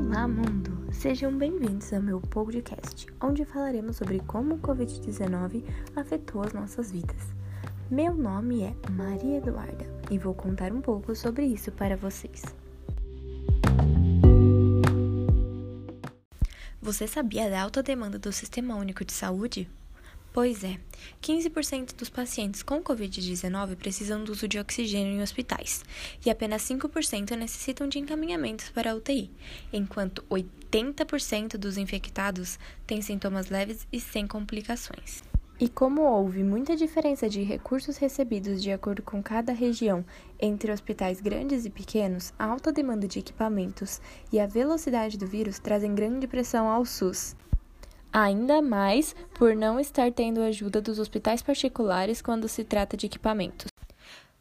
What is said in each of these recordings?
Olá, mundo! Sejam bem-vindos ao meu podcast, onde falaremos sobre como o Covid-19 afetou as nossas vidas. Meu nome é Maria Eduarda e vou contar um pouco sobre isso para vocês. Você sabia da alta demanda do Sistema Único de Saúde? Pois é, 15% dos pacientes com Covid-19 precisam do uso de oxigênio em hospitais e apenas 5% necessitam de encaminhamentos para a UTI, enquanto 80% dos infectados têm sintomas leves e sem complicações. E como houve muita diferença de recursos recebidos de acordo com cada região entre hospitais grandes e pequenos, a alta demanda de equipamentos e a velocidade do vírus trazem grande pressão ao SUS ainda mais por não estar tendo ajuda dos hospitais particulares quando se trata de equipamentos.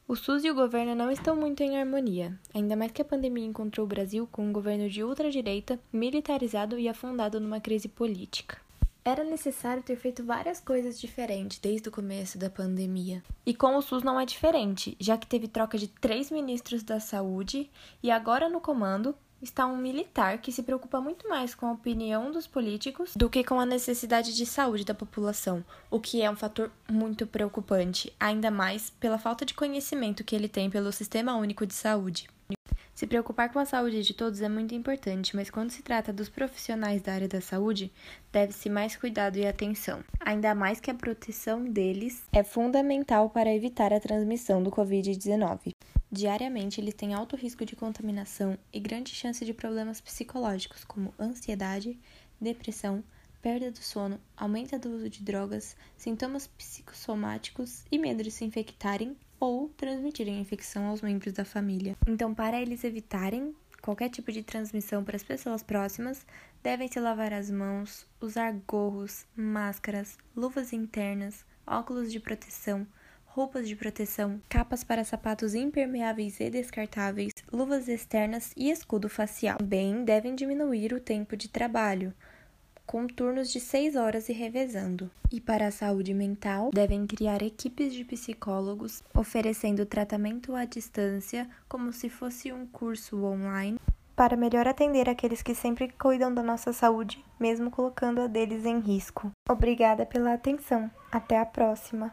O SUS e o governo não estão muito em harmonia, ainda mais que a pandemia encontrou o Brasil com um governo de ultradireita, militarizado e afundado numa crise política. Era necessário ter feito várias coisas diferentes desde o começo da pandemia. E com o SUS não é diferente, já que teve troca de três ministros da saúde e agora no comando está um militar que se preocupa muito mais com a opinião dos políticos do que com a necessidade de saúde da população, o que é um fator muito preocupante, ainda mais pela falta de conhecimento que ele tem pelo Sistema Único de Saúde. Se preocupar com a saúde de todos é muito importante, mas quando se trata dos profissionais da área da saúde, deve-se mais cuidado e atenção. Ainda mais que a proteção deles é fundamental para evitar a transmissão do Covid-19. Diariamente, eles têm alto risco de contaminação e grande chance de problemas psicológicos, como ansiedade, depressão, perda do sono, aumento do uso de drogas, sintomas psicossomáticos e medo de se infectarem ou transmitirem a infecção aos membros da família. Então, para eles evitarem qualquer tipo de transmissão para as pessoas próximas, devem se lavar as mãos, usar gorros, máscaras, luvas internas, óculos de proteção, roupas de proteção, capas para sapatos impermeáveis e descartáveis, luvas externas e escudo facial. Também devem diminuir o tempo de trabalho, com turnos de 6 horas e revezando. E para a saúde mental, devem criar equipes de psicólogos oferecendo tratamento à distância, como se fosse um curso online, para melhor atender aqueles que sempre cuidam da nossa saúde, mesmo colocando a deles em risco. Obrigada pela atenção. Até a próxima!